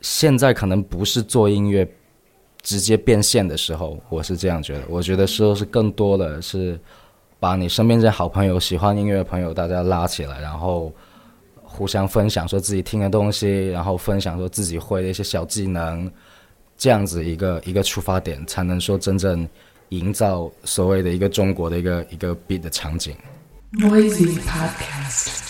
现在可能不是做音乐直接变现的时候，我是这样觉得。我觉得说是更多的是把你身边这好朋友、喜欢音乐的朋友，大家拉起来，然后互相分享说自己听的东西，然后分享说自己会的一些小技能，这样子一个一个出发点，才能说真正营造所谓的一个中国的一个一个 beat 的场景。n o is podcast?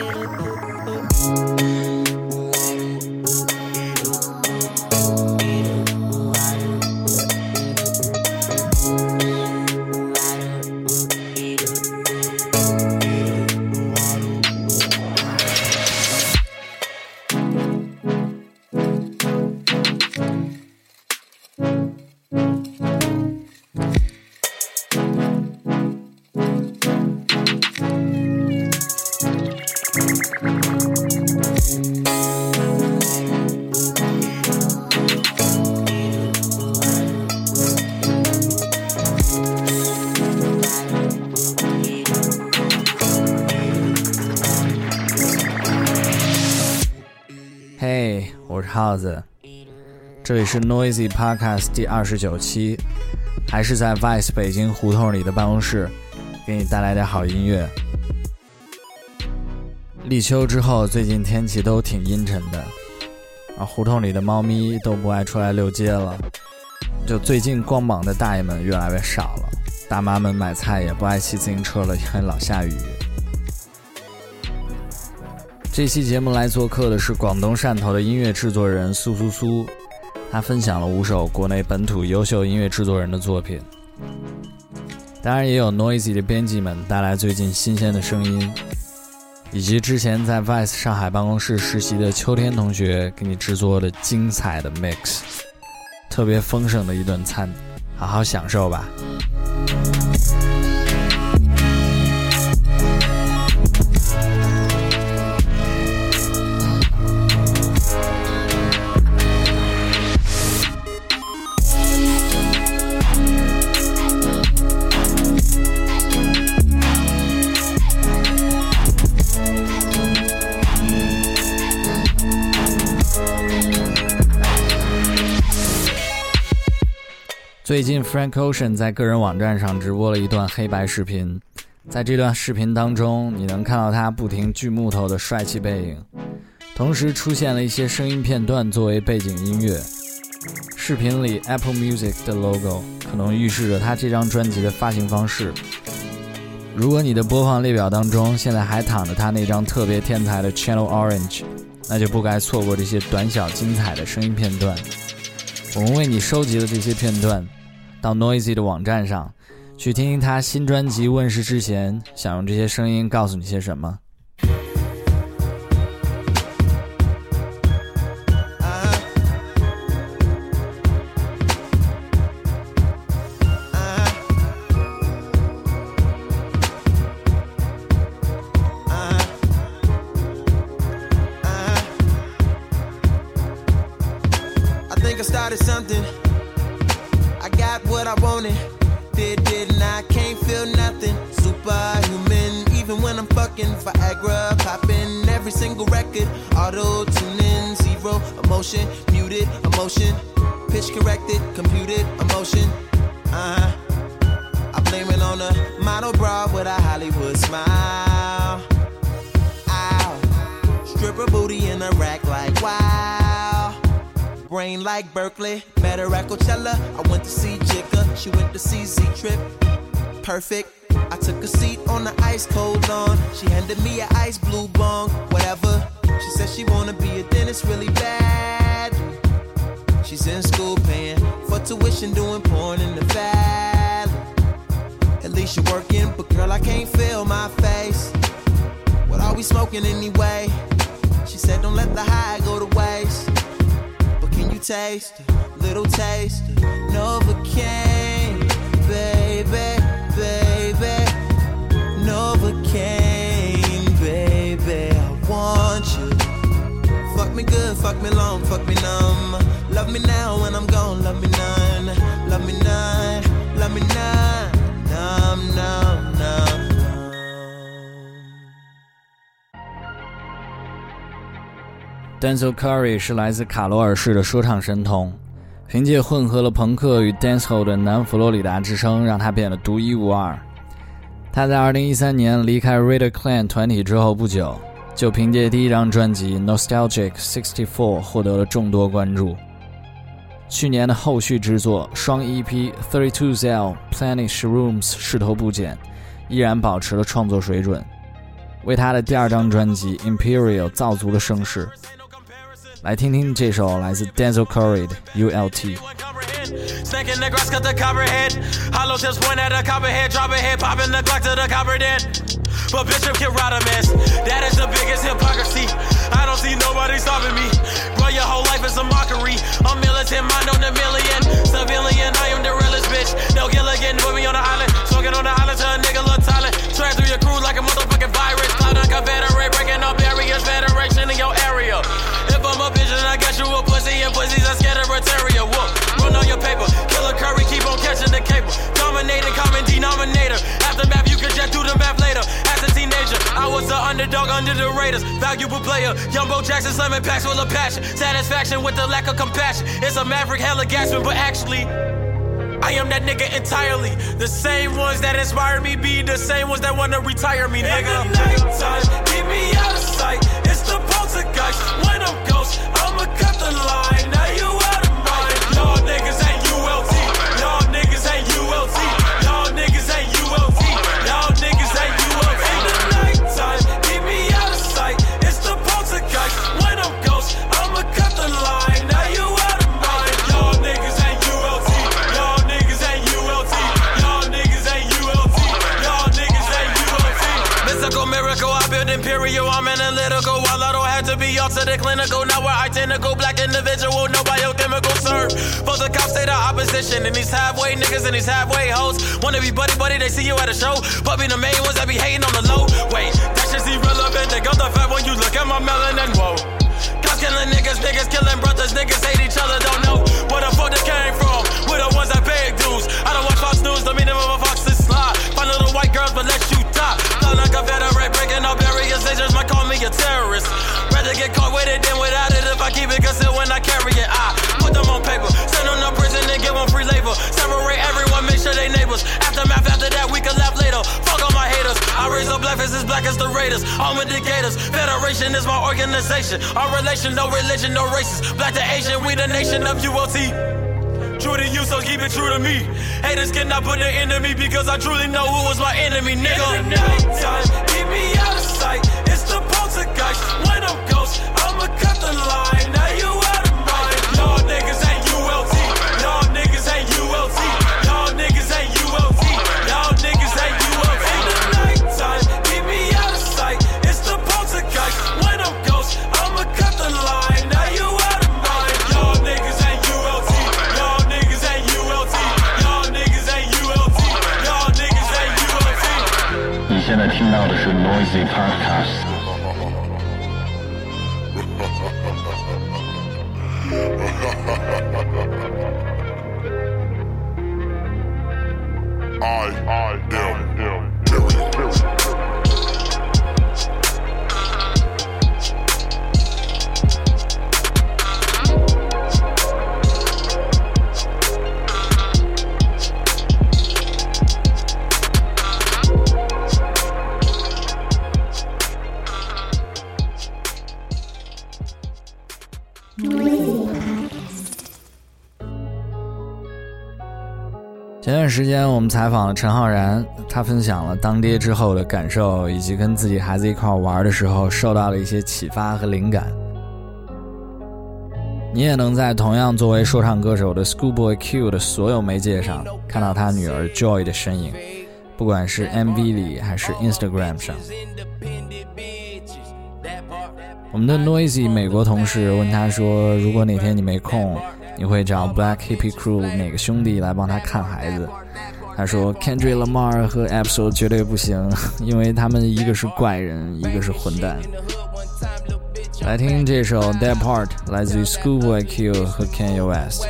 Oh, oh, oh. 这里是 Noisy Podcast 第二十九期，还是在 Vice 北京胡同里的办公室，给你带来点好音乐。立秋之后，最近天气都挺阴沉的，啊，胡同里的猫咪都不爱出来遛街了，就最近逛膀的大爷们越来越少了，大妈们买菜也不爱骑自行车了，因为老下雨。这期节目来做客的是广东汕头的音乐制作人苏苏苏。他分享了五首国内本土优秀音乐制作人的作品，当然也有 Noisy 的编辑们带来最近新鲜的声音，以及之前在 VICE 上海办公室实习的秋天同学给你制作的精彩的 Mix，特别丰盛的一顿餐，好好享受吧。最近，Frank Ocean 在个人网站上直播了一段黑白视频。在这段视频当中，你能看到他不停锯木头的帅气背影，同时出现了一些声音片段作为背景音乐。视频里 Apple Music 的 logo 可能预示着他这张专辑的发行方式。如果你的播放列表当中现在还躺着他那张特别天才的《Channel Orange》，那就不该错过这些短小精彩的声音片段。我们为你收集了这些片段。到 Noisy 的网站上，去听听他新专辑问世之前，想用这些声音告诉你些什么。smoking anyway. She said, Don't let the high go to waste. But can you taste a little taste of Novocaine, baby, baby? Novocaine, baby, I want you. Fuck me good, fuck me long, fuck me numb. Love me now when I'm gone, love me none, love me none, love me none. Denzel Curry 是来自卡罗尔市的说唱神童，凭借混合了朋克与 dancehall 的南佛罗里达之声，让他变得独一无二。他在2013年离开 r a i e r c l a n 团体之后不久，就凭借第一张专辑《Nostalgic 64》获得了众多关注。去年的后续之作《双 EP 32L Plenish Rooms》势头不减，依然保持了创作水准，为他的第二张专辑《Imperial》造足了声势。来听听这首来自 Denzel Curry 的 ULT。Snaking the grass, cut the head. Hollow tips point at a head, Drop a head, in the clock to the copper dead. But Bishop can rot a mess. That is the biggest hypocrisy. I don't see nobody stopping me. Bro, your whole life is a mockery. I'm militant, mind on a million. Civilian, I am the realest bitch. No Gilligan, put me on the island. Smoking on the island to a nigga look silent. Track through your crew like a motherfucking virus. Cloud on Confederate, breaking up barriers, federation in your area. I'm a I got you a pussy, and pussies I scared of a terrier. Whoop, run on your paper. Killer Curry, keep on catching the cable. Dominating, common denominator. After map, you can just do the math later. As a teenager, I was the underdog under the Raiders. Valuable player, Jumbo Jackson slamming packs with a passion. Satisfaction with the lack of compassion. It's a maverick, hella gasping, but actually. I am that nigga entirely. The same ones that inspired me be the same ones that wanna retire me, nigga. In the nighttime, keep me out of sight ghost. When I'm ghost, I'ma cut the line. miracle. I build imperial. I'm analytical. While I don't have to be off to the clinical. Now we're identical. Black individual. No biochemical, sir. For the cops say the opposition. And these halfway niggas and these halfway hoes. Wanna be buddy buddy. They see you at a show. But be the main ones that be hating on the low. Wait, that's just irrelevant. They got the fat when you look at my melanin. Whoa. Cops killing niggas, niggas killing brothers, niggas hate each other, don't know where the fuck they came from. We're the ones that paid news, I don't watch Fox News, them me never Fox is sly. Find little white girls, but let you die. Not like a veteran no barriers, they just might call me a terrorist. Rather get caught with it than without it if I keep it concealed when I carry it. I put them on paper, send them to prison and give them free labor. Separate everyone, make sure they neighbors. Aftermath, after that, we can laugh later. Fuck all my haters. I raise up black as black as the Raiders. I'm with the Gators. Federation is my organization. Our relation, no religion, no races. Black to Asian, we the nation of ULT. True to you, so keep it true to me. Haters cannot put an end to me because I truly know who was my enemy, nigga. Nighttime, keep me out sex when I'm ghost. I'ma cut the line. Now you out of mind. Y'all niggas ain't ULT. Y'all niggas ain't ULT. Y'all niggas ain't ULT. Y'all niggas ain't ULT. In the nighttime, keep me out of sight. It's the poltergeist when I'm ghost. I'ma cut the line. Now you out of mind. Y'all niggas ain't ULT. Y'all niggas ain't ULT. Y'all niggas ain't ULT. Y'all niggas ain't ULT. 你现在听到的是 Noisy Podcast。前段时间，我们采访了陈浩然，他分享了当爹之后的感受，以及跟自己孩子一块玩的时候受到了一些启发和灵感。你也能在同样作为说唱歌手的 Schoolboy Q 的所有媒介上看到他女儿 Joy 的身影，不管是 MV 里还是 Instagram 上。我们的 Noisy 美国同事问他说：“如果哪天你没空？”你会找 Black Hippie Crew 哪个兄弟来帮他看孩子？他说 Kendrick Lamar 和 e p i o 绝对不行，因为他们一个是怪人，一个是混蛋。来听这首 d e a d Part，来自于 Schoolboy Q 和 Kanye West。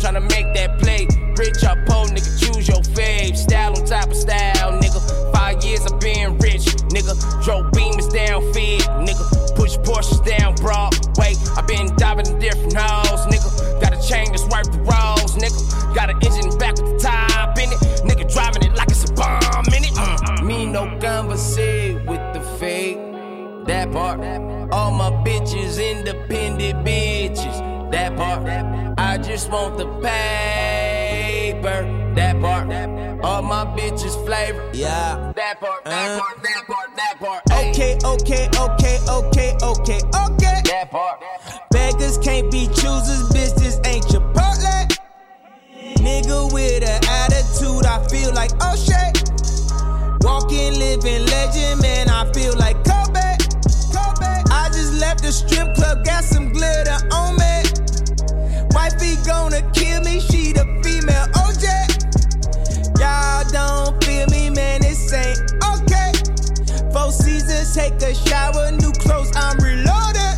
trying to make that play. Rich or poor, nigga, choose your fave. Style on top of style, nigga. Five years of being rich, nigga. Drove beamers down feed, nigga. Push Porsches down Broadway. I been diving in different halls, nigga. Got a chain that's worth the rolls, nigga. Got an engine back with the top in it, nigga. Driving it like it's a bomb in it. Mm. Me no converse with the fake. That part. All my bitches independent bitches. That part. I just want the paper. That part. All my bitches flavor. Yeah. That part, that uh. part, that part, that part. Ay. Okay, okay, okay, okay, okay, okay. That part. Beggars can't be choosers, bitch, this ain't Chipotle. Nigga with an attitude, I feel like oh Walking, living legend, man, I feel like Kobe. Kobe. I just left the strip club, got some glitter on me. take a shower, new clothes, I'm reloaded.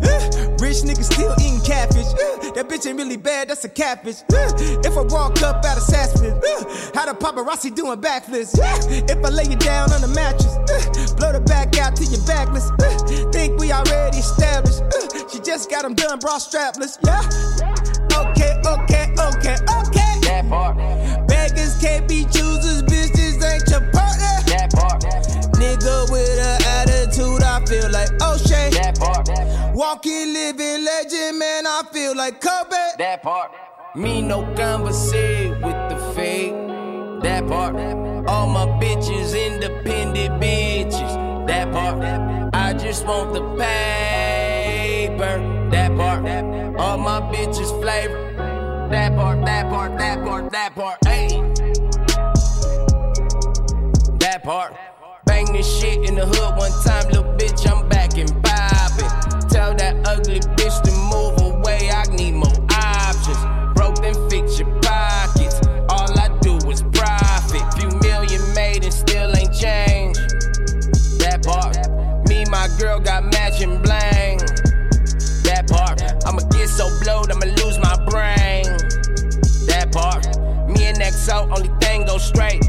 Uh, rich nigga still eating catfish. Uh, that bitch ain't really bad, that's a catfish. Uh, if I walk up out of how uh, how the paparazzi doing backflips? if I lay you down on the mattress, blow the back out to your backless. think we already established. she just got him done, bra strapless. Yeah. Okay, okay, okay, okay. That part. Beggars can't be choosers. Walking, living legend, man, I feel like Kobe. That part. Me no conversate with the fake. That part. All my bitches independent bitches. That part. I just want the paper. That part. All my bitches flavor. That part, that part, that part, that part. Hey. That part. Bang this shit in the hood one time, little bitch, I'm back and back ugly bitch to move away. I need more options. Broke them fix your pockets. All I do is profit. Few million made and still ain't changed. That part. Me, my girl got matching bling. That part. I'ma get so blowed, I'ma lose my brain. That part. Me and XO, only thing go straight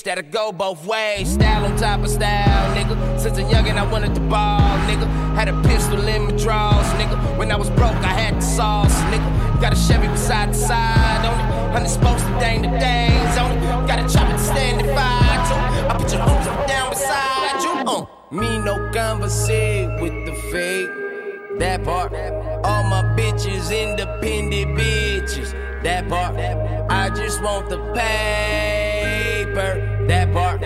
bitch that'll go both ways. Style on top of style, nigga. Since a youngin', I wanted to ball, nigga. Had a pistol in my drawers, nigga. When I was broke, I had the sauce, nigga. Got a Chevy beside the side on it. Hundred spokes to dang the things on it. Got a chopper to stand and fire to. I put your homies down beside you. Uh, me no conversate with the fake. That part. All my bitches independent bitches. That part. I just want the paper that part.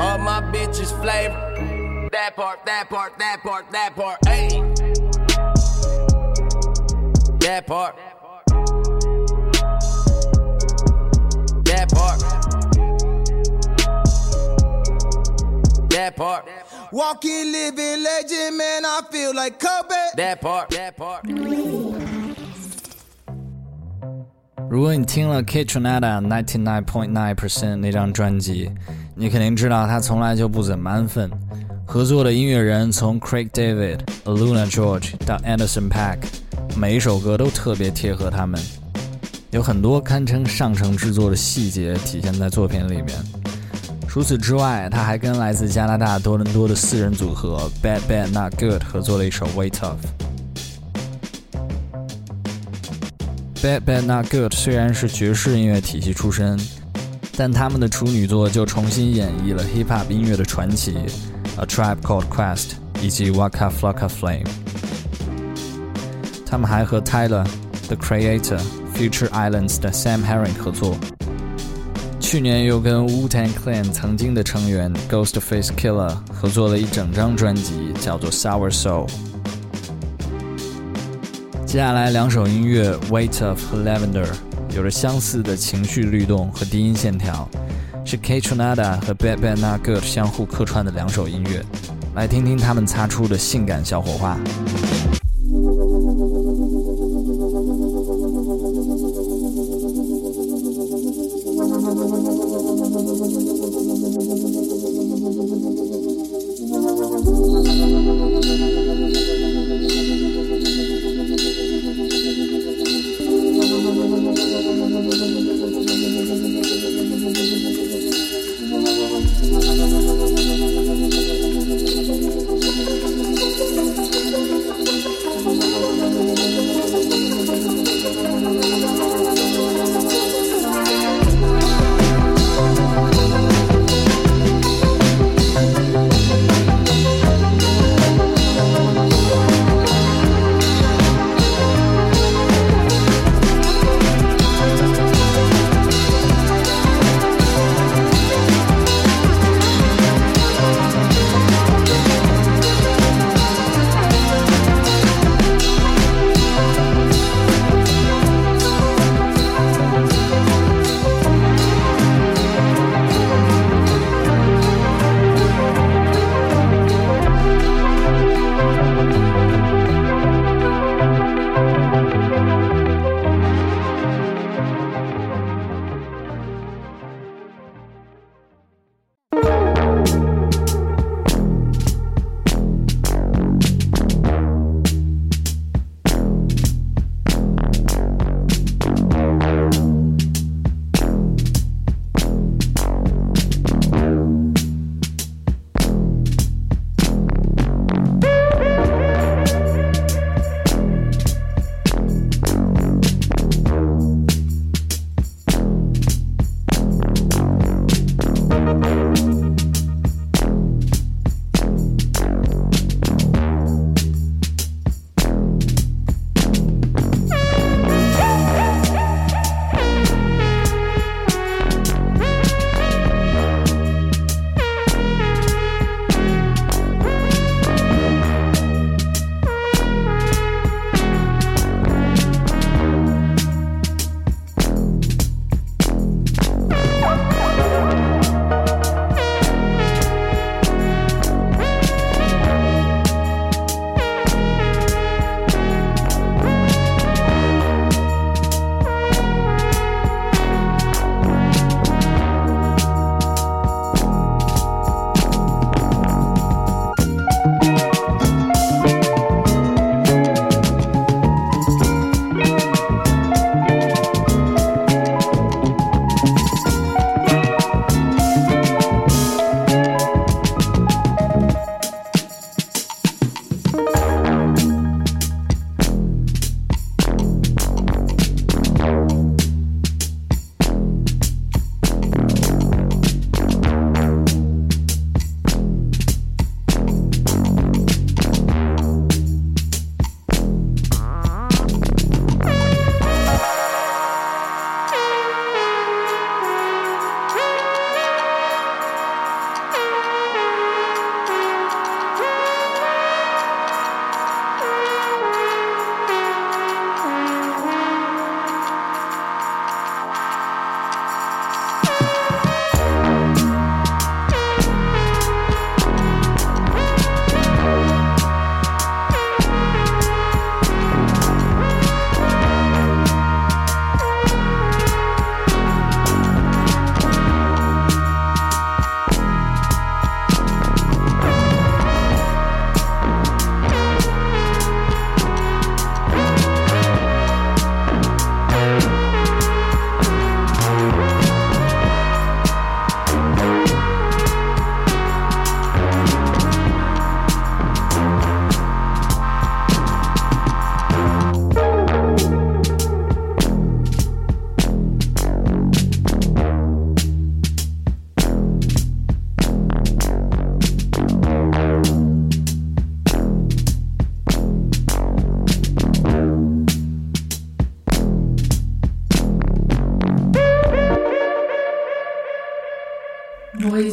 All my bitches flavor. That part, that part, that part, that part. Hey. That part. That part. That part. Walking, living legend, man. I feel like Kobe. That part. That part. 如果你听了 K. Tronada Ninety Nine Point Nine Percent 那张专辑，你肯定知道他从来就不怎么安分。合作的音乐人从 Craig David、Aluna George 到 Anderson Paak，每一首歌都特别贴合他们。有很多堪称上乘制作的细节体现在作品里面。除此之外，他还跟来自加拿大多伦多的四人组合 Bad Bad Not Good 合作了一首 Wait u f Bad Bad Not Good 虽然是爵士音乐体系出身，但他们的处女作就重新演绎了 Hip Hop 音乐的传奇，《A Tribe Called Quest》以及《Waka Flocka Flame》。他们还和 Tyler，The Creator、Future Islands 的 Sam h a r r i n g 合作。去年又跟 Wu-Tang Clan 曾经的成员 Ghostface Killer 合作了一整张专辑，叫做《Sour Soul》。接下来两首音乐《Weight of Lavender》有着相似的情绪律动和低音线条，是 K. t r o n a d a 和 Bad b a n Good 相互客串的两首音乐，来听听他们擦出的性感小火花。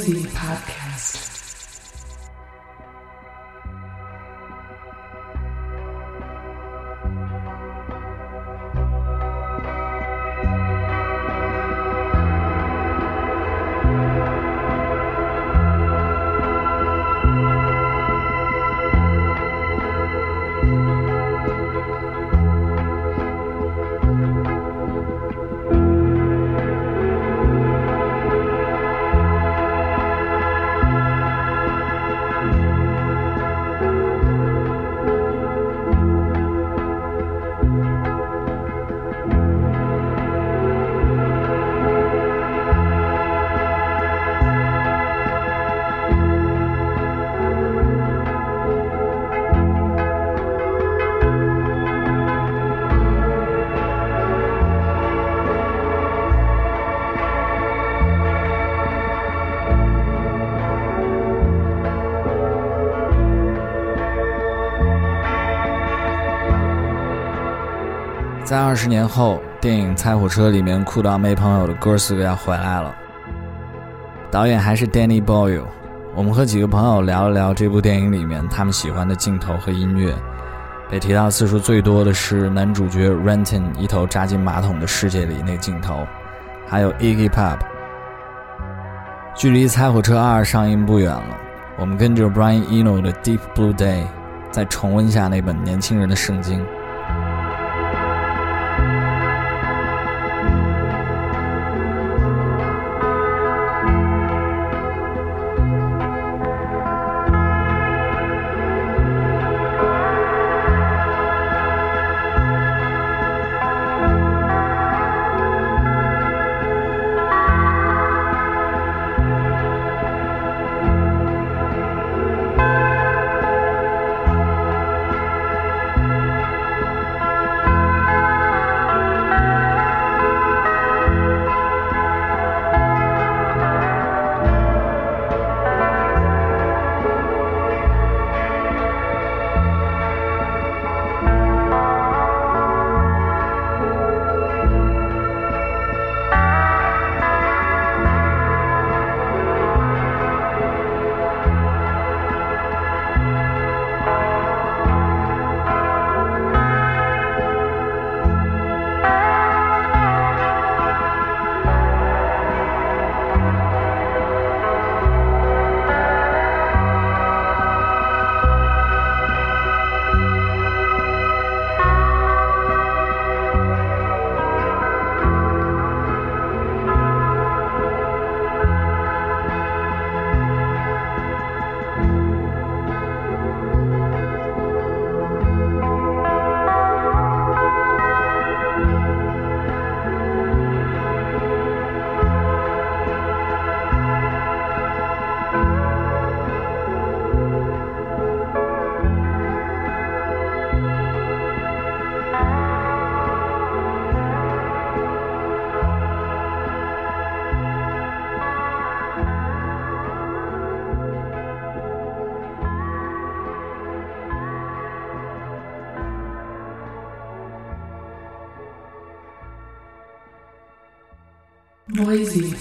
Podcast. 在二十年后，电影《猜火车》里面酷到没朋友的哥斯个要回来了。导演还是 Danny Boyle。我们和几个朋友聊了聊这部电影里面他们喜欢的镜头和音乐。被提到次数最多的是男主角 Renton 一头扎进马桶的世界里那镜头，还有 e g y Pop。距离《猜火车》二上映不远了，我们跟着 Brian Eno 的《Deep Blue Day》，再重温下那本年轻人的圣经。crazy.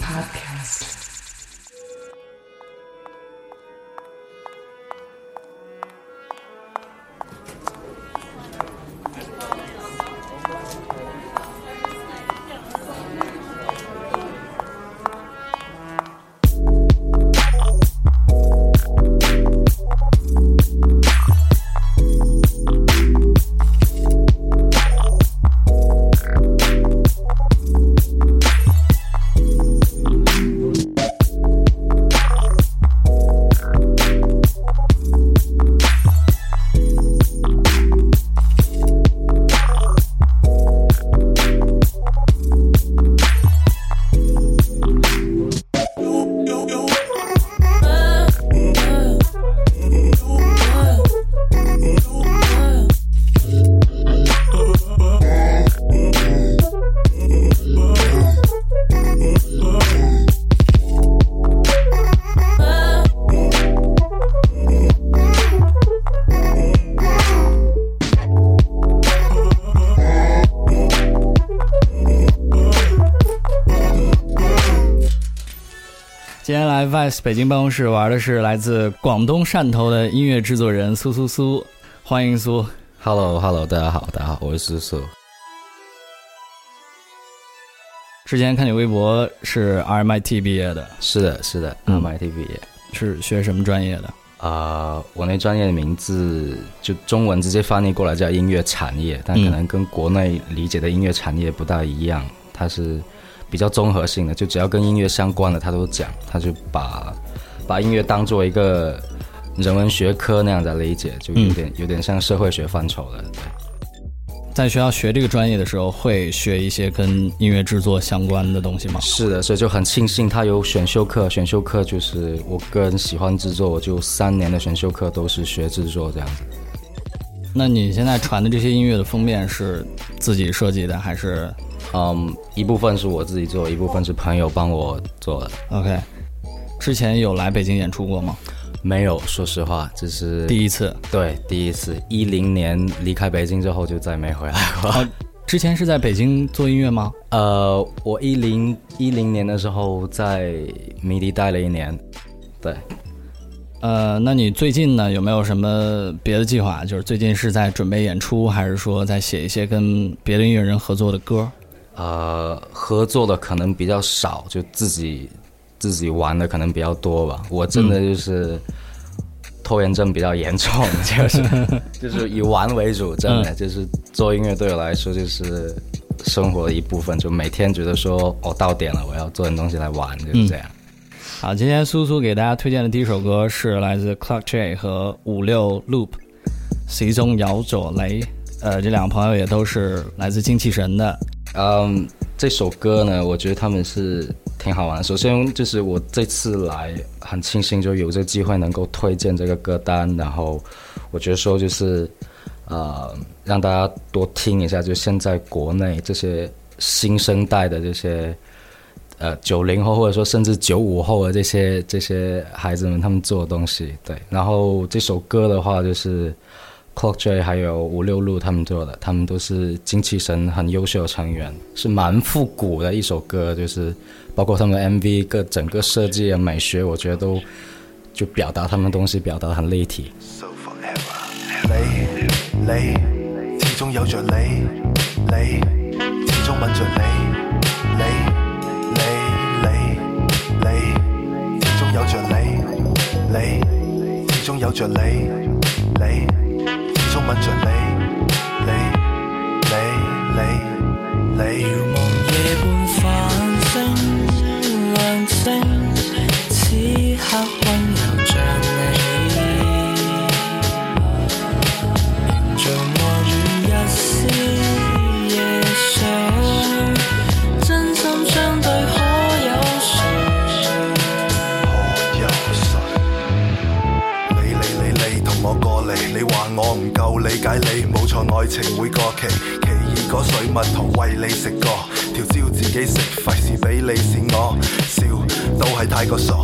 vice 北京办公室玩的是来自广东汕头的音乐制作人苏苏苏，欢迎苏，hello hello，大家好，大家好，我是苏苏。之前看你微博是 r MIT 毕业的，是的，是的，MIT r 毕业是学什么专业的？啊，我那专业的名字就中文直接翻译过来叫音乐产业，但可能跟国内理解的音乐产业不大一样，它是。比较综合性的，就只要跟音乐相关的，他都讲，他就把把音乐当做一个人文学科那样的理解，就有点有点像社会学范畴的。在学校学这个专业的时候，会学一些跟音乐制作相关的东西吗？是的，所以就很庆幸他有选修课，选修课就是我个人喜欢制作，我就三年的选修课都是学制作这样子。那你现在传的这些音乐的封面是自己设计的还是？嗯，一部分是我自己做，一部分是朋友帮我做的。OK，之前有来北京演出过吗？没有，说实话这是第一次。对，第一次。一零年离开北京之后就再没回来过。之前是在北京做音乐吗？呃，我一零一零年的时候在迷笛待了一年。对。呃，那你最近呢，有没有什么别的计划？就是最近是在准备演出，还是说在写一些跟别的音乐人合作的歌？呃，合作的可能比较少，就自己自己玩的可能比较多吧。我真的就是拖延症比较严重，就是 就是以玩为主，真的就是做音乐对我来说就是生活的一部分，就每天觉得说哦到点了我要做点东西来玩就是这样。好，今天苏苏给大家推荐的第一首歌是来自 c l a r k J 和五六 Loop，其中姚左雷，呃，这两个朋友也都是来自精气神的。嗯，这首歌呢，我觉得他们是挺好玩。首先就是我这次来很庆幸，就有这个机会能够推荐这个歌单。然后我觉得说就是，呃，让大家多听一下，就现在国内这些新生代的这些，呃，九零后或者说甚至九五后的这些这些孩子们他们做的东西，对。然后这首歌的话就是。c l o c k j 还有五六路他们做的，他们都是精气神很优秀的成员，是蛮复古的一首歌，就是包括他们的 MV 个整个设计啊美学，我觉得都就表达他们东西表达很立体。So、forever, 始终有着你，你始终吻着你，你你你你始终有着你，你始终有着你，你。吻着你，你，你，你，你。遥望夜半繁星，亮星，此刻温柔像。够理解你，冇錯，愛情會過期。其异果水蜜桃餵你食過，條蕉自己食，費事俾你善我。笑都係太過傻，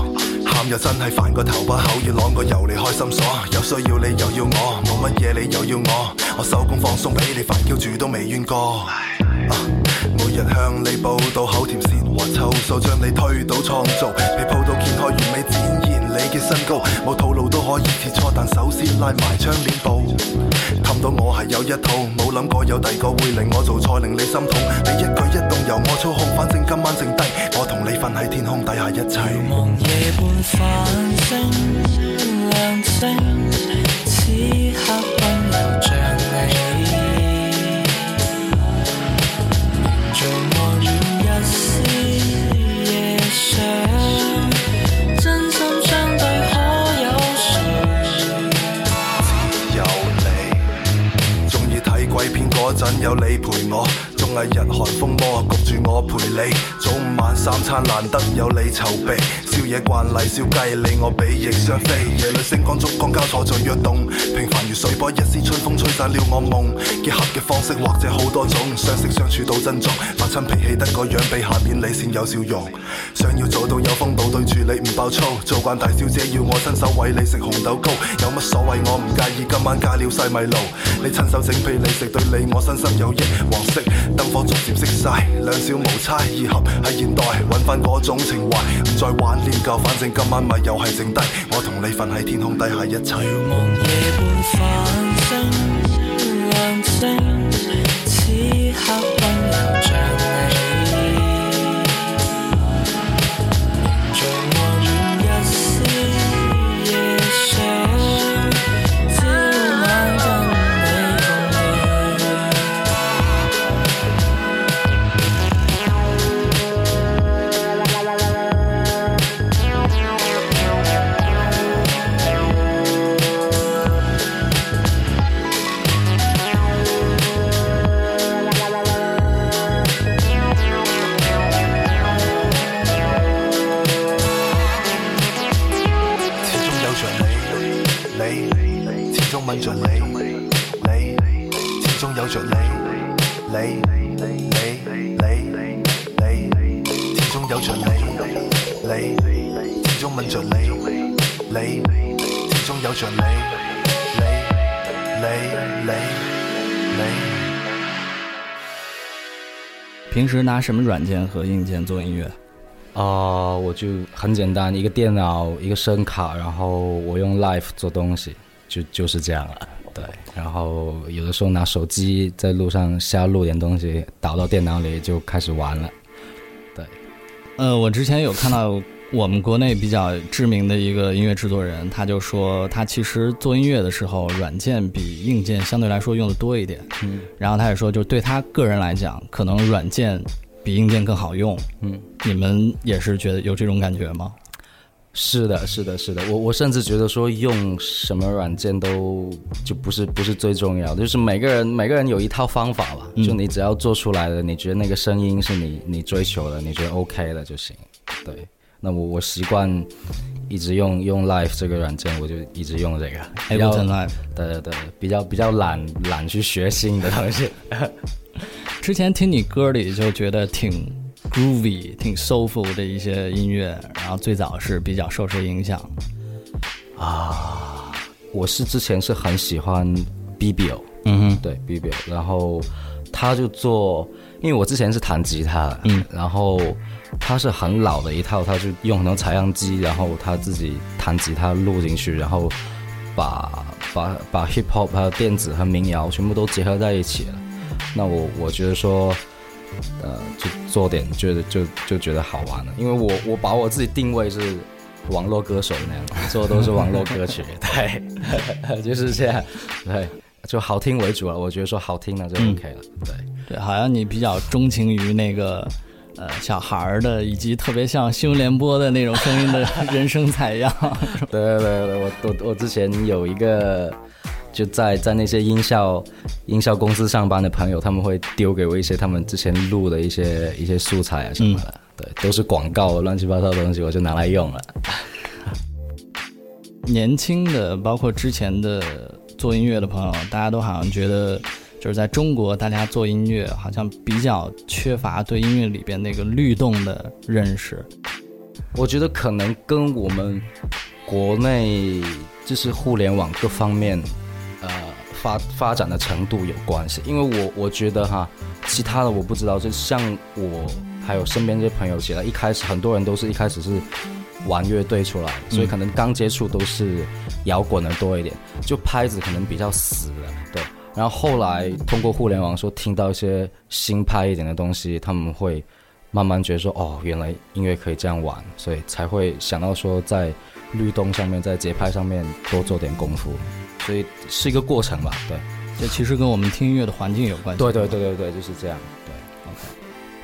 喊又真係煩過頭，把口要攞个油嚟開心鎖。有需要你又要我，冇乜嘢你又要我，我收工放鬆俾你烦叫住都未怨過。每日向你報到，口甜舌滑，臭数將你推到創造，被抱到揭開完美。身高，冇套路都可以切磋，但首先拉埋窗帘布。氹到我系有一套，冇谂过有第二个会令我做错，令你心痛。你一举一动由我操控，反正今晚剩低我同你瞓喺天空底下，一切。望夜半繁星，亮星，此刻奔流像你。有你陪我，仲系日寒风魔，焗住我陪你。早午晚三餐難得有你籌備，宵夜慣例笑雞你我比翼雙飛。夜裏星光燭光交錯在約東，平凡如水波，一丝春風吹散了我夢。結合嘅方式或者好多種，相识相處到珍重。發親脾氣得個樣，比下面你先有笑容。想要做到有風度對住你唔爆粗，做慣大小姐要我親手餵你食紅豆糕，有乜所謂我唔介意，今晚加了細米路。你親手整皮你食，對你我身心有益。黃色燈火逐漸熄晒，兩小無猜意合。喺現代揾翻嗰種情懷，唔再玩念旧，反正今晚咪又係剩低。我同你瞓喺天空底下一齊望夜半繁星，亮星此刻温柔著。着着平时拿什么软件和硬件做音乐？啊，我就很简单，一个电脑，一个声卡，然后我用 l i f e 做东西，就就是这样了。对，然后有的时候拿手机在路上瞎录点东西，导到电脑里就开始玩了。对，呃，我之前有看到。我们国内比较知名的一个音乐制作人，他就说他其实做音乐的时候，软件比硬件相对来说用的多一点。嗯。然后他也说，就对他个人来讲，可能软件比硬件更好用。嗯。你们也是觉得有这种感觉吗？是的，是的，是的。我我甚至觉得说用什么软件都就不是不是最重要，的，就是每个人每个人有一套方法吧。嗯。就你只要做出来了，你觉得那个声音是你你追求的，你觉得 OK 了就行。对。那我我习惯一直用用 Life 这个软件，我就一直用这个。l i e 对对对，比较比较懒懒去学新的东西。之前听你歌里就觉得挺 groovy、挺 s o f u l 的一些音乐，然后最早是比较受谁影响？啊，我是之前是很喜欢 B B O。嗯，对 B B O。然后。他就做，因为我之前是弹吉他，嗯，然后他是很老的一套，他就用很多采样机，然后他自己弹吉他录进去，然后把把把 hip hop 还有电子和民谣全部都结合在一起了。那我我觉得说，呃，就做点觉得就就觉得好玩了，因为我我把我自己定位是网络歌手那样，做的都是网络歌曲，对，就是这样，对。就好听为主了，我觉得说好听那就 OK 了，对对，好像你比较钟情于那个呃小孩的，以及特别像新闻联播的那种声音的人声采样。对对对，我我我之前有一个就在在那些音效音效公司上班的朋友，他们会丢给我一些他们之前录的一些一些素材啊什么的，对，都是广告乱七八糟的东西，我就拿来用了。年轻的，包括之前的。做音乐的朋友，大家都好像觉得，就是在中国，大家做音乐好像比较缺乏对音乐里边那个律动的认识。我觉得可能跟我们国内就是互联网各方面，呃，发发展的程度有关系。因为我我觉得哈，其他的我不知道，就像我还有身边这些朋友，其实一开始很多人都是一开始是。玩乐队出来，所以可能刚接触都是摇滚的多一点，就拍子可能比较死，对。然后后来通过互联网说听到一些新拍一点的东西，他们会慢慢觉得说哦，原来音乐可以这样玩，所以才会想到说在律动上面、在节拍上面多做点功夫，所以是一个过程吧，对。这其实跟我们听音乐的环境有关系，对对对对对，就是这样。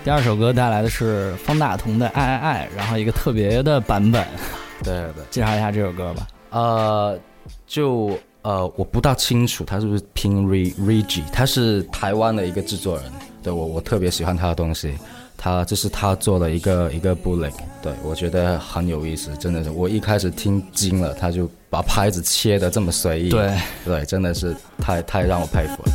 第二首歌带来的是方大同的《爱爱爱》，然后一个特别的版本。对对，介绍一下这首歌吧。呃，就呃，我不大清楚他是不是 Pin Regi，他是台湾的一个制作人。对我，我特别喜欢他的东西。他这是他做的一个一个 Bullet，对我觉得很有意思，真的是我一开始听惊了，他就把拍子切的这么随意，对对，真的是太太让我佩服了。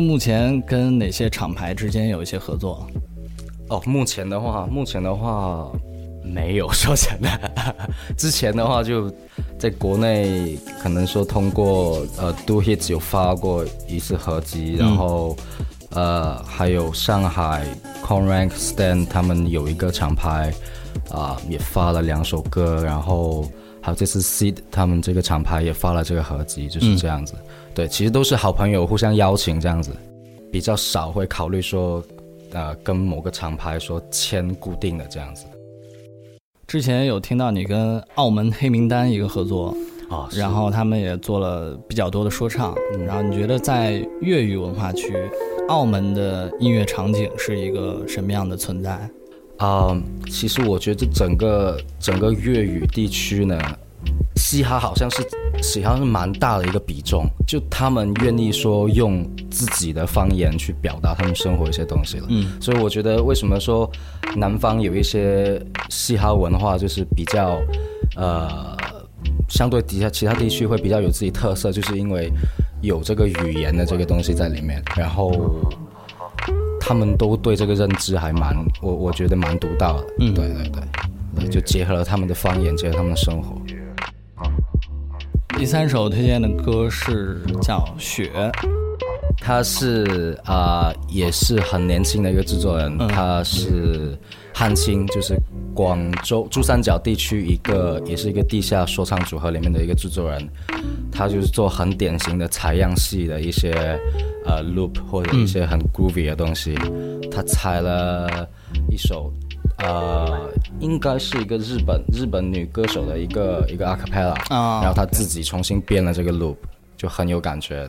目前跟哪些厂牌之间有一些合作？哦，目前的话，目前的话没有。说起来，之前的话就在国内，可能说通过呃，Do Hits 有发过一次合集，然后呃，还有上海 Con Rank Stand 他们有一个厂牌啊，也发了两首歌，然后还有这次 Seed 他们这个厂牌也发了这个合集，就是这样子。对，其实都是好朋友互相邀请这样子，比较少会考虑说，呃，跟某个厂牌说签固定的这样子。之前有听到你跟澳门黑名单一个合作啊，然后他们也做了比较多的说唱，然后你觉得在粤语文化区，澳门的音乐场景是一个什么样的存在？啊，其实我觉得整个整个粤语地区呢，嘻哈好像是。喜像是蛮大的一个比重，就他们愿意说用自己的方言去表达他们生活一些东西了。嗯，所以我觉得为什么说南方有一些嘻哈文化就是比较，呃，相对底下其他地区会比较有自己特色，就是因为有这个语言的这个东西在里面。然后他们都对这个认知还蛮，我我觉得蛮独到的。嗯，对对对，就结合了他们的方言，结合他们的生活。第三首推荐的歌是叫《雪》，他是啊，也是很年轻的一个制作人，他是汉青，就是广州珠三角地区一个，也是一个地下说唱组合里面的一个制作人，他就是做很典型的采样系的一些呃 loop 或者一些很 groovy 的东西，他采了一首。呃，应该是一个日本日本女歌手的一个一个阿卡贝拉，然后她自己重新编了这个 loop，就很有感觉。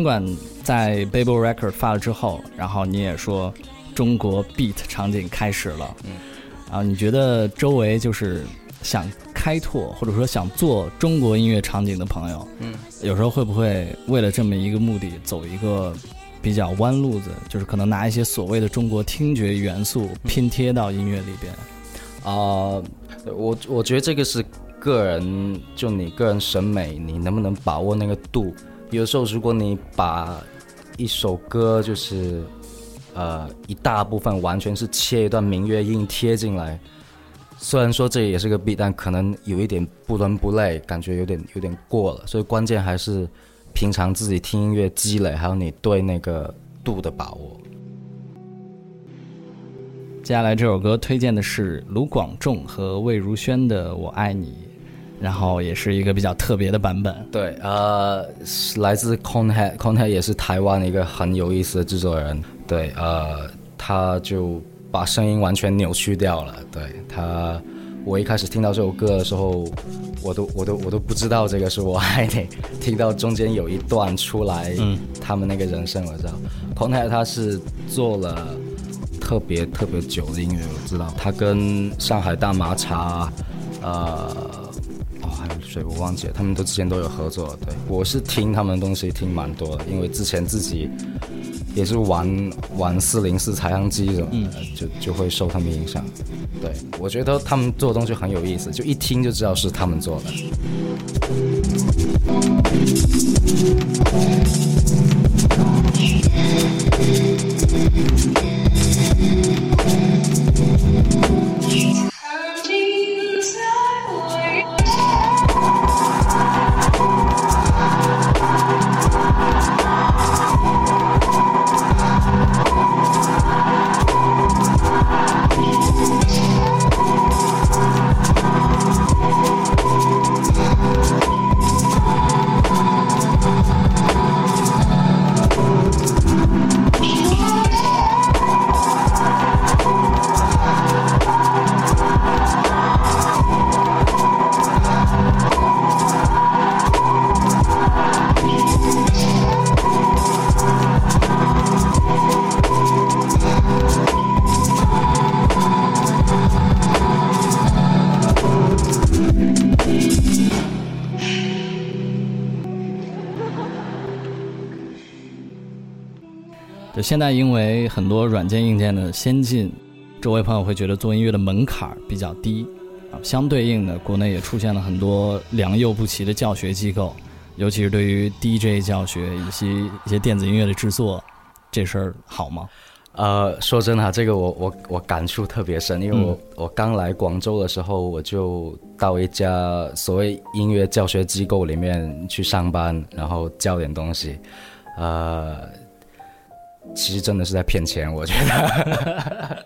尽管在《b a b l Record》发了之后，然后你也说中国 beat 场景开始了，嗯，啊，你觉得周围就是想开拓或者说想做中国音乐场景的朋友，嗯，有时候会不会为了这么一个目的走一个比较弯路子？就是可能拿一些所谓的中国听觉元素拼贴到音乐里边，啊，我我觉得这个是个人，就你个人审美，你能不能把握那个度？有时候，如果你把一首歌就是，呃，一大部分完全是切一段明月音贴进来，虽然说这也是个弊，但可能有一点不伦不类，感觉有点有点过了。所以关键还是平常自己听音乐积累，还有你对那个度的把握。接下来这首歌推荐的是卢广仲和魏如萱的《我爱你》。然后也是一个比较特别的版本，对，呃，是来自 c c o n e 空太，空太也是台湾的一个很有意思的制作人，对，呃，他就把声音完全扭曲掉了，对他，我一开始听到这首歌的时候，我都，我都，我都不知道这个是我爱你，听到中间有一段出来，嗯，他们那个人声我知道，Conhead 他是做了特别特别久的音乐，我知道他跟上海大麻茶，呃。水忘记了，他们都之前都有合作，对我是听他们东西听蛮多的，因为之前自己也是玩玩四零四采样机什么的，就就会受他们影响。对我觉得他们做的东西很有意思，就一听就知道是他们做的。现在因为很多软件硬件的先进，周围朋友会觉得做音乐的门槛比较低，相对应的，国内也出现了很多良莠不齐的教学机构，尤其是对于 DJ 教学以及一些电子音乐的制作，这事儿好吗？呃，说真的，这个我我我感触特别深，因为我我刚来广州的时候，我就到一家所谓音乐教学机构里面去上班，然后教点东西，呃。其实真的是在骗钱，我觉得，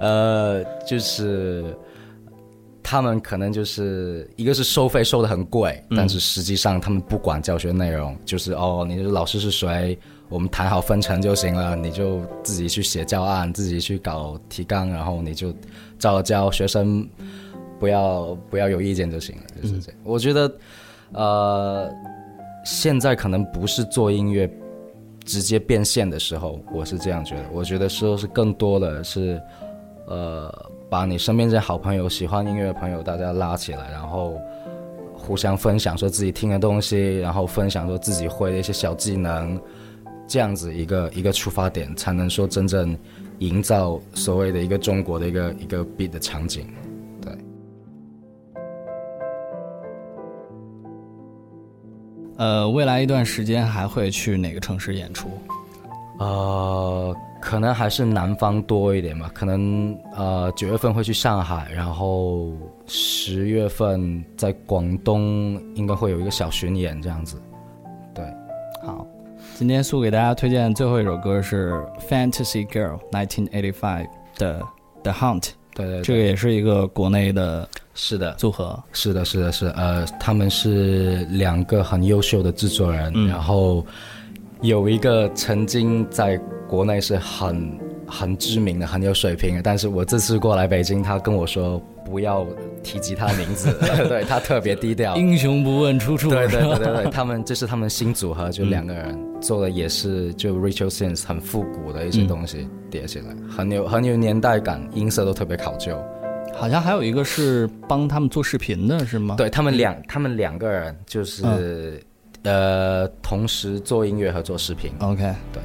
呃，就是他们可能就是一个是收费收的很贵，但是实际上他们不管教学内容，就是哦，你的老师是谁，我们谈好分成就行了，你就自己去写教案，自己去搞提纲，然后你就照教学生，不要 不要有意见就行了，就是这样。我觉得，呃，现在可能不是做音乐。直接变现的时候，我是这样觉得。我觉得说是更多的是，呃，把你身边这些好朋友、喜欢音乐的朋友，大家拉起来，然后互相分享说自己听的东西，然后分享说自己会的一些小技能，这样子一个一个出发点，才能说真正营造所谓的一个中国的一个一个 beat 的场景。呃，未来一段时间还会去哪个城市演出？呃，可能还是南方多一点吧。可能呃九月份会去上海，然后十月份在广东应该会有一个小巡演这样子。对，好，今天苏给大家推荐最后一首歌是《Fantasy Girl》1985的《The Hunt》。对，对这个也是一个国内的，是的组合，是的，是的，是呃，他们是两个很优秀的制作人，然后有一个曾经在国内是很。很知名的，很有水平。但是我这次过来北京，他跟我说不要提及他的名字，对他特别低调。英雄不问出处。对对对对对，他们这是他们新组合，就两个人做的也是就 Rachel s i n s 很复古的一些东西叠起来，很有很有年代感，音色都特别考究。好像还有一个是帮他们做视频的是吗？对他们两，他们两个人就是呃，同时做音乐和做视频。OK，对。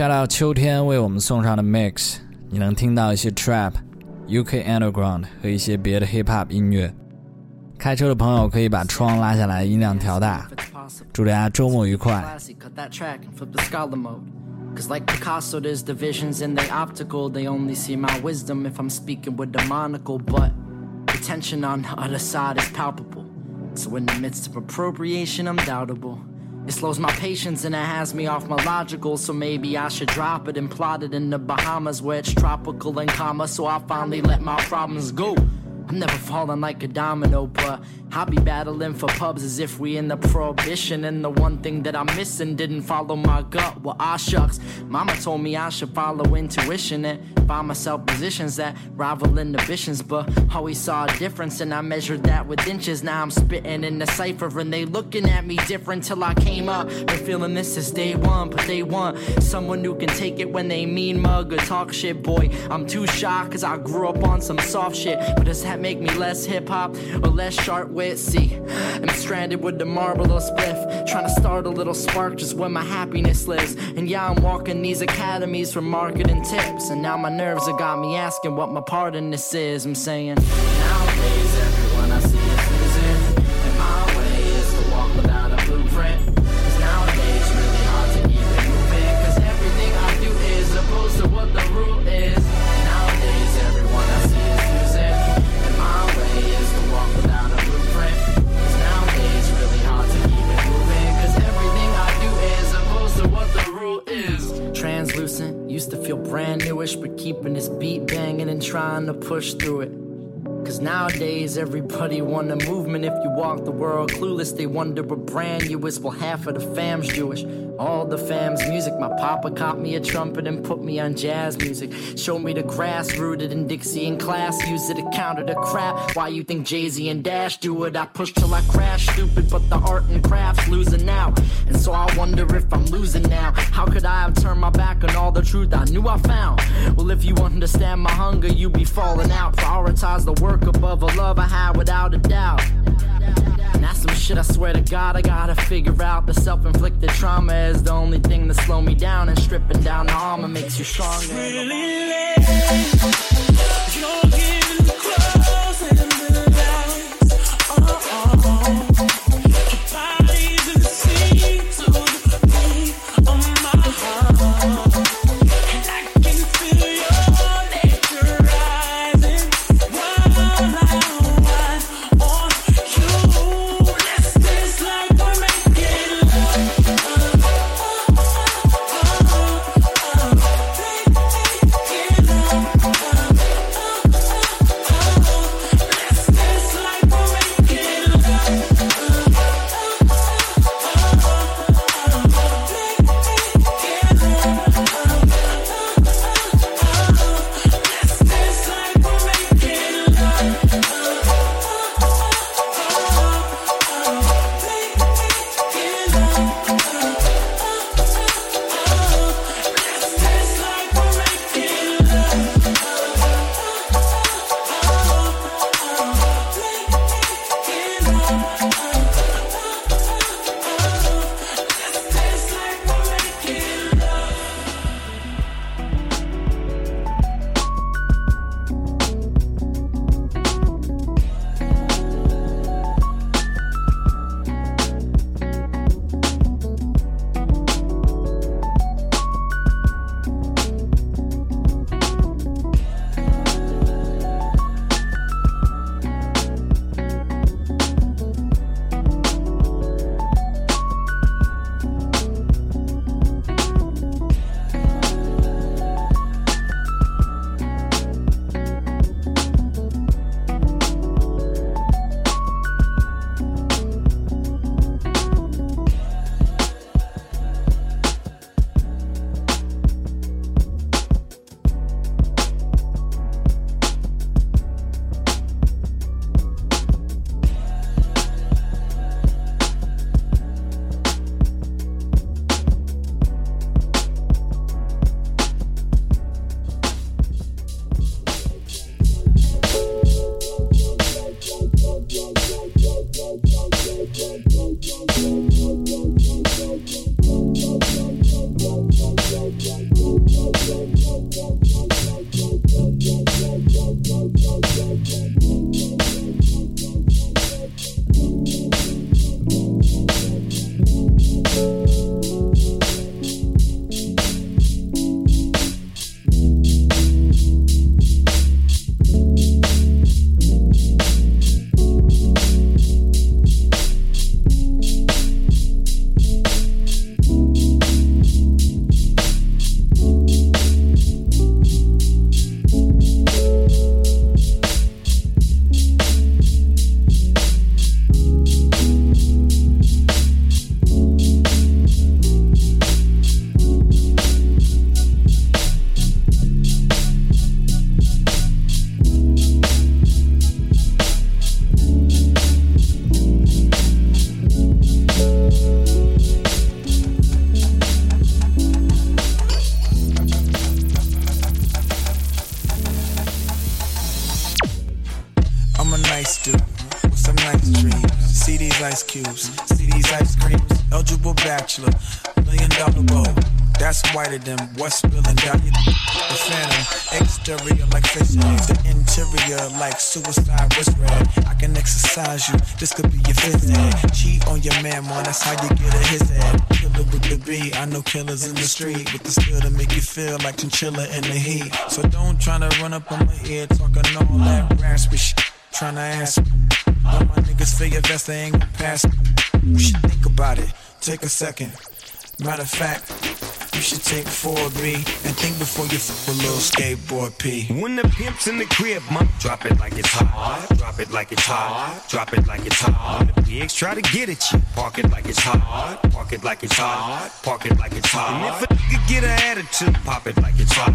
shout out 秋天为我们送上的 mix，你能听到一些 trap、UK underground 和一些别的 hip hop 音乐。开车的朋友可以把窗拉下来，音量调大。祝大家周末愉快。Cause like Picasso, there's divisions in the optical. They only see my wisdom if I'm speaking with a monocle. But the tension on the other side is palpable. So in the midst of appropriation, I'm doubtable. It slows my patience and it has me off my logical. So maybe I should drop it and plot it in the Bahamas where it's tropical and calmer. So I finally let my problems go. I'm never falling like a domino, but I'll be battling for pubs as if we in the prohibition. And the one thing that I'm missing didn't follow my gut. Well, ah shucks, mama told me I should follow intuition and find myself positions that rival inhibitions. But always saw a difference, and I measured that with inches. Now I'm spitting in the cipher, and they looking at me different till I came up. Been feeling this since day one, but they want someone who can take it when they mean mug or talk shit, boy. I'm too shy, cause I grew up on some soft shit, but does that make me less hip hop or less sharp wit. See, I'm stranded with the marble or spliff, trying to start a little spark just where my happiness lives. And yeah, I'm walking these academies for marketing tips, and now my nerves have got me asking what my part in this is. I'm saying, trying to push through it. Cause nowadays everybody want a movement. If you walk the world clueless, they wonder what brand you is. Well, half of the fam's Jewish all the fam's music. My papa caught me a trumpet and put me on jazz music. Showed me the grass rooted in Dixie and class. Used it to counter the crap. Why you think Jay Z and Dash do it? I push till I crash. Stupid, but the art and craft's losing out. And so I wonder if I'm losing now. How could I have turned my back on all the truth I knew I found? Well, if you understand my hunger, you be falling out. Prioritize the work above a love I had without a doubt. Now some shit I swear to God I gotta figure out. The self-inflicted trauma is the only thing that slow me down, and stripping down the armor makes you stronger. It's really late. killers in the street with the skill to make you feel like chinchilla in the heat. So don't try to run up on my head talking all that raspy shit. Trying to ask me. All my niggas figure best they ain't gonna pass me. You should think about it. Take a second. Matter of fact, you should take 4B and think before you fuck a little skateboard P. When the pimp's in the crib, mom, drop it like it's hot. Drop it like it's hot. Drop it like it's hot. When the pigs try to get at you, park it like it's hot. Park it like it's hot. Park it like it's hot. And if a nigga get an attitude, pop it like it's hot.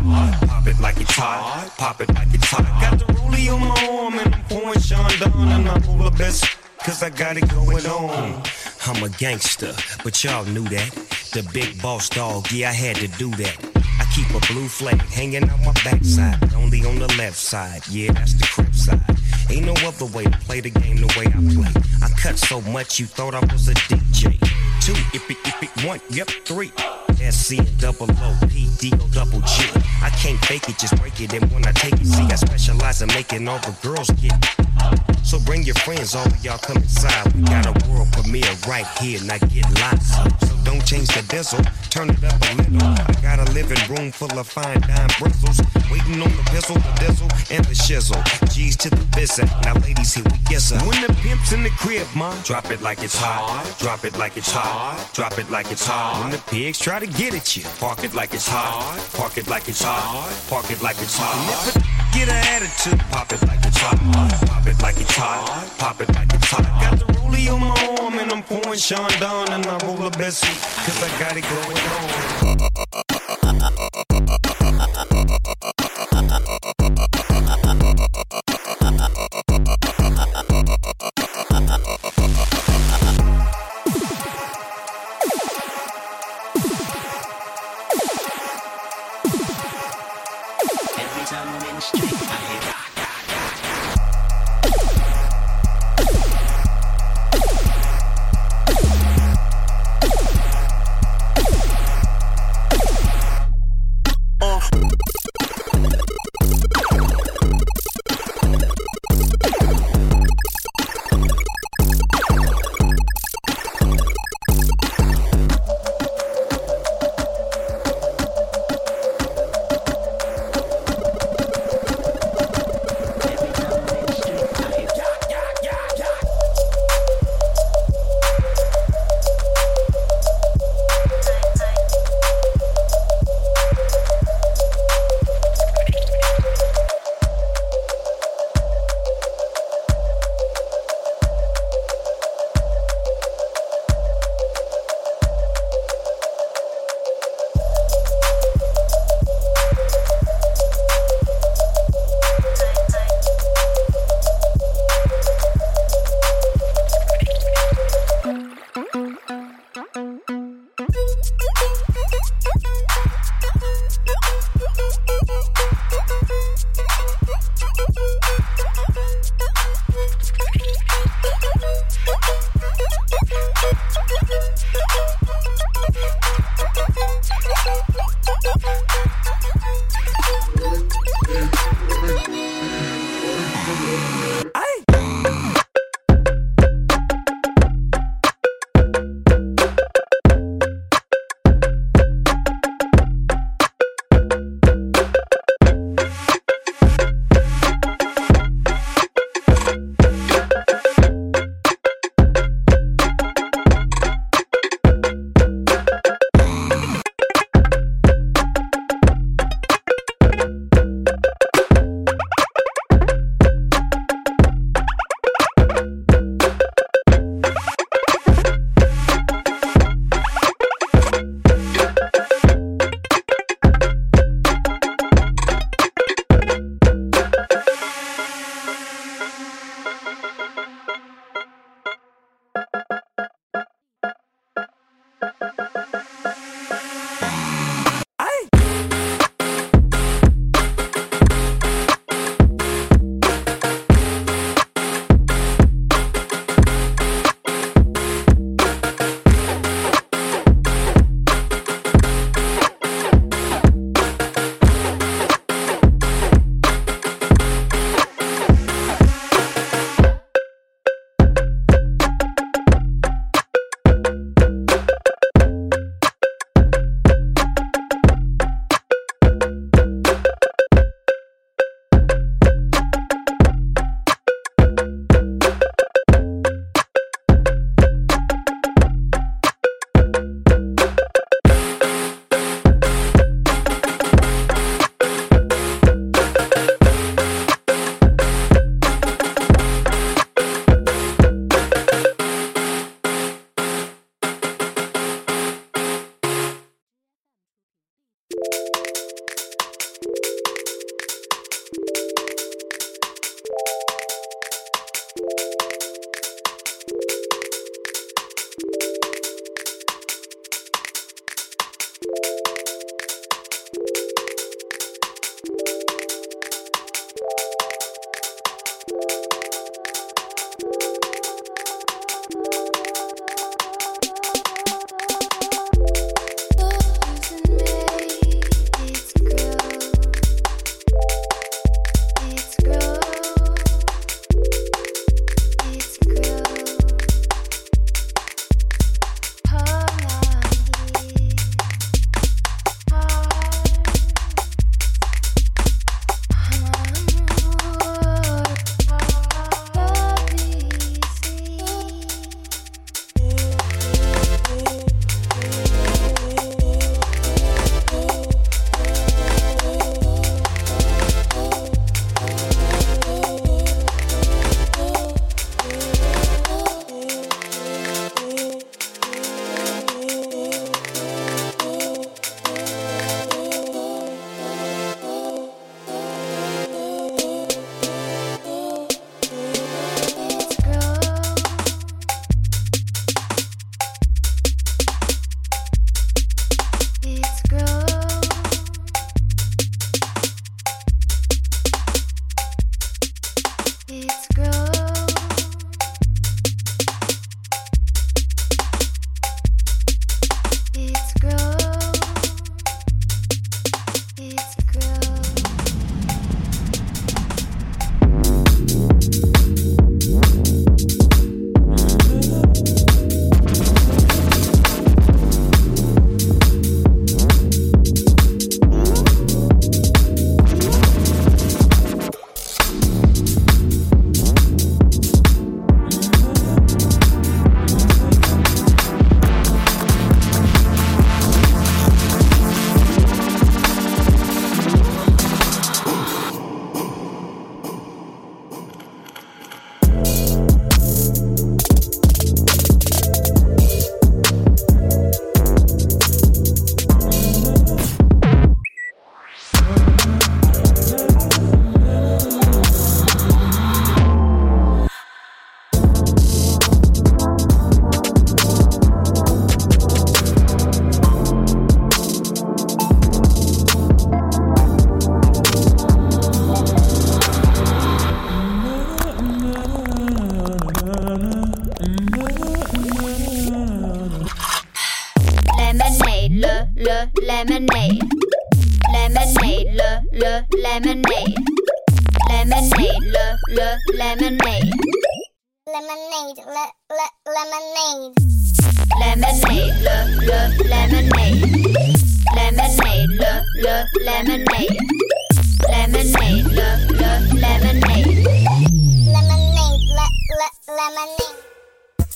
Pop it like it's hot. Pop it like it's hot. got the rollie on my arm and I'm pouring Sean down and I'm all the best cause I got it going on. I'm a gangster, but y'all knew that. The big boss dog, yeah, I had to do that. I keep a blue flag hanging on my backside, only on the left side, yeah, that's the crib side. Ain't no other way to play the game the way I play. I cut so much you thought I was a DJ. Two, if it, one, yep, three. SC double O P D O double G. I can't fake it, just break it. And when I take it, see, I specialize in making all the girls get so bring your friends over, y'all come inside. We got a world premiere right here, not get lots. So don't change the diesel, turn it up a little. I got a living room full of fine dime bristles. Waiting on the pistol, the diesel, and the shizzle. G's to the visit. Now, ladies, here we get some. When the pimp's in the crib, ma, drop it like it's hot. Drop it like it's hot. Drop it like it's hot. When the pigs try to get at you, park it like it's hot. Park it like it's hot. Park it like it's hot get an attitude. Pop it like it's hot, pop it like it's hot, pop it like it's hot. Got the rollie on my arm and I'm pouring Sean down and I roll a Bessie, cause I got it going on.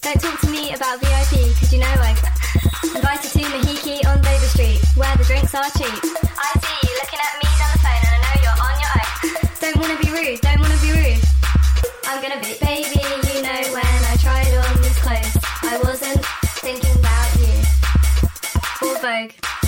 Don't talk to me about VIP, cause you know I am invited to Mahiki on Dover Street, where the drinks are cheap. I see you looking at me down the phone and I know you're on your own. Don't wanna be rude, don't wanna be rude. I'm gonna be, baby, you know when I tried on these clothes, I wasn't thinking about you. Full Vogue.